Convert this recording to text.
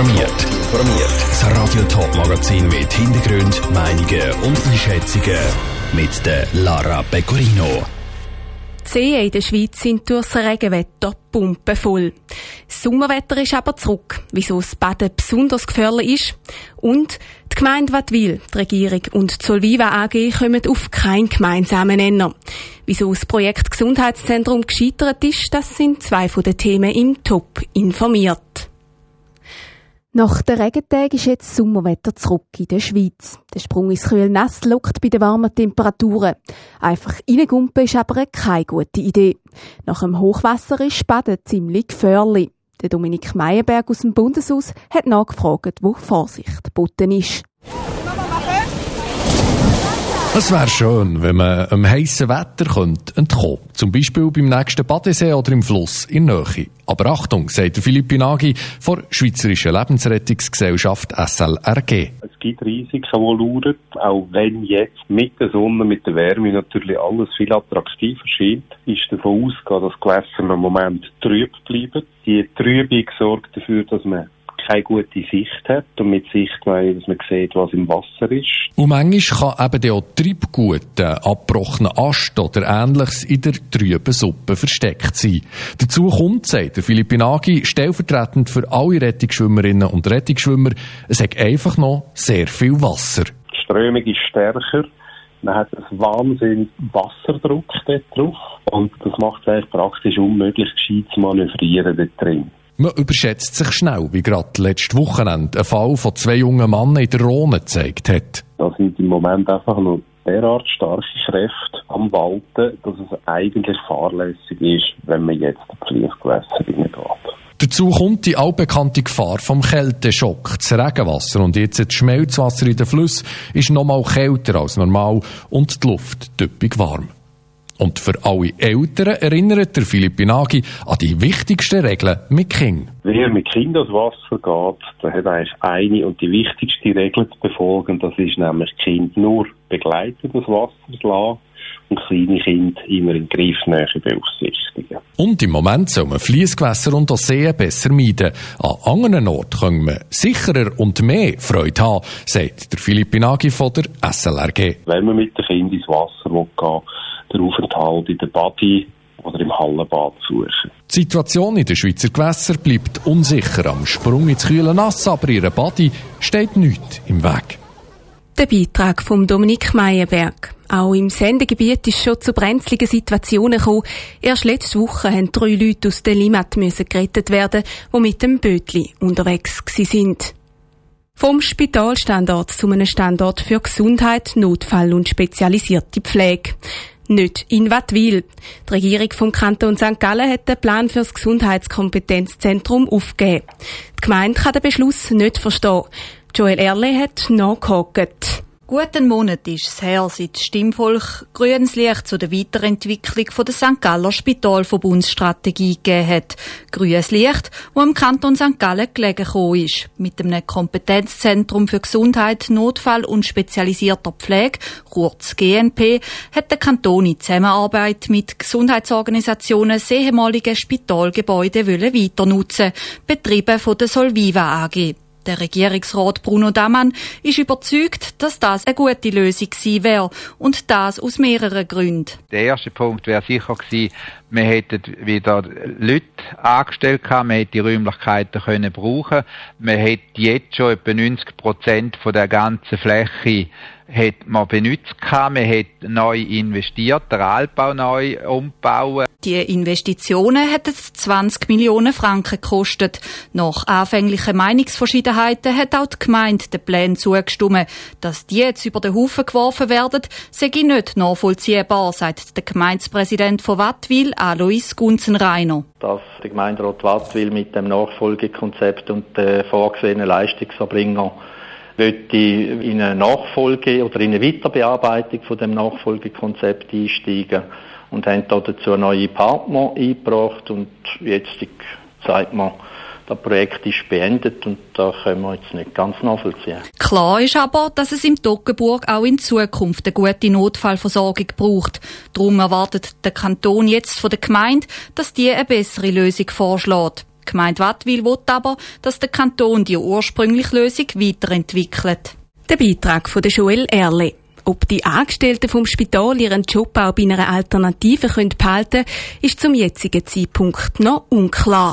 informiert. Informiert. Das Radio Top Magazin mit Hintergrund, Meinungen und Einschätzungen mit der Lara Pecorino. Die Seen in der Schweiz sind durch das Regenwetter pumpenvoll. Das Sommerwetter ist aber zurück, wieso das Baden besonders gefährlich ist. Und die Gemeinde Wattwil, die Regierung und die Solviva AG kommen auf keinen gemeinsamen Nenner. Wieso das Projekt Gesundheitszentrum gescheitert ist, das sind zwei von den Themen im Top informiert. Nach den Regentagen ist jetzt Sommerwetter zurück in der Schweiz. Der Sprung ins Kühl nass lockt bei den warmen Temperaturen. Einfach reingumpen ist aber keine gute Idee. Nach dem Hochwasser ist Baden ziemlich gefährlich. Der Dominik Meyerberg aus dem Bundeshaus hat nachgefragt, wo Vorsicht geboten ist. Es wäre schön, wenn man einem heissen Wetter könnte entkommen könnte. Zum Beispiel beim nächsten Badesee oder im Fluss in Nähe. Aber Achtung, sagt der Philipp Binagi von Schweizerischen Lebensrettungsgesellschaft SLRG. Es gibt Risiken, die lauern, auch wenn jetzt mit der Sonne, mit der Wärme natürlich alles viel attraktiver scheint, ist davon auszugehen, dass Gewässer im Moment trüb bleiben. Die Trübung sorgt dafür, dass man keine gute Sicht hat. Und mit Sicht meine dass man sieht, was im Wasser ist. Und manchmal kann eben auch Triebgut, abgebrochener Ast oder Ähnliches in der trüben Suppe versteckt sein. Dazu kommt, sagt der Philipp Inagi, stellvertretend für alle Rettungsschwimmerinnen und Rettungsschwimmer, es hat einfach noch sehr viel Wasser. Die Strömung ist stärker. Man hat einen Wahnsinn Wasserdruck dort drauf. Und das macht es eigentlich praktisch unmöglich, gescheit zu manövrieren dort drin. Man überschätzt sich schnell, wie gerade letztes Wochenende ein Fall von zwei jungen Männern in der Rhone gezeigt hat. Da sind im Moment einfach noch derart starke Kräfte am Walten, dass es eigentlich fahrlässig ist, wenn man jetzt in Fließgewässer reingeht. Dazu kommt die allbekannte Gefahr vom Kälteschock. Das Regenwasser und jetzt das Schmelzwasser in den Flüssen ist noch mal kälter als normal und die Luft typisch warm. Und für alle Eltern erinnert der Philipp Inagi an die wichtigsten Regeln mit Kind. Wer mit Kind ans Wasser geht, der hat eigentlich eine und die wichtigste Regel zu befolgen. Das ist nämlich Kind nur begleiten, das Wasser zu lassen und kleine Kinder immer in Griffnähe beaufsichtigen. Und im Moment soll man Fließgewässer und Seen besser meiden. An anderen Orten können wir sicherer und mehr Freude haben, sagt der Philipp Inagi von der SLRG. Wenn man mit dem Kind ins Wasser gehen will, den Aufenthalt in der Badi oder im Hallenbad suchen. Die Situation in den Schweizer Gewässern bleibt unsicher. Am Sprung ins kühle Nass, aber ihre Badi steht nichts im Weg. Der Beitrag von Dominik Meyerberg. Auch im Sendegebiet ist schon zu brenzligen Situationen gekommen. Erst letzte Woche haben drei Leute aus der Limmat müssen gerettet werden, die mit dem Bötli unterwegs sind. Vom Spitalstandort zu einem Standort für Gesundheit, Notfall und spezialisierte Pflege nicht in Wattwil. Die Regierung vom Kanton St. Gallen hat den Plan für das Gesundheitskompetenzzentrum aufgegeben. Die Gemeinde kann den Beschluss nicht verstehen. Joel Erle hat nachgehakt. Gut einen Monat ist es her, seit das Stimmvolk grünes Licht zu der Weiterentwicklung der St. Galler Spitalverbundsstrategie gegeben hat. Grünes Licht, wo im Kanton St. Gallen gelegen ist. Mit einem Kompetenzzentrum für Gesundheit, Notfall und spezialisierter Pflege, kurz GNP, hat der Kanton in Zusammenarbeit mit Gesundheitsorganisationen das ehemalige Spitalgebäude weiter nutzen, betrieben von der Solviva AG. Der Regierungsrat Bruno Damann ist überzeugt, dass das eine gute Lösung gewesen wäre und das aus mehreren Gründen. Der erste Punkt wäre sicher gewesen, wir hätten wieder Leute angestellt gehabt, wir hätten die Räumlichkeiten können brauchen, wir hätten jetzt schon etwa 90 Prozent von der ganzen Fläche hat man benutzt gehabt, man hat neu investiert, der Altbau neu umbauen. Die Investitionen hätten 20 Millionen Franken gekostet. Nach anfänglichen Meinungsverschiedenheiten hat auch die Gemeinde den Plänen zugestimmt. Dass die jetzt über den Haufen geworfen werden, sei nicht nachvollziehbar, sagt der Gemeindepräsident von Wattwil, Alois Gunzenreiner. Dass der Gemeinderat Wattwil mit dem Nachfolgekonzept und den vorgesehenen Leistungserbringer möchte in eine Nachfolge oder in eine Weiterbearbeitung von dem Nachfolgekonzept einsteigen und haben dazu neue Partner eingebracht und jetzt sagt man, das Projekt ist beendet und da können wir jetzt nicht ganz nachvollziehen. Klar ist aber, dass es im Toggenburg auch in Zukunft eine gute Notfallversorgung braucht. Darum erwartet der Kanton jetzt von der Gemeinde, dass die eine bessere Lösung vorschlägt. Gemeinde Wattwil will aber, dass der Kanton die ursprüngliche Lösung weiterentwickelt. Der Beitrag von der Joel Erle. Ob die Angestellten vom Spital ihren Job auch bei einer Alternative können behalten ist zum jetzigen Zeitpunkt noch unklar.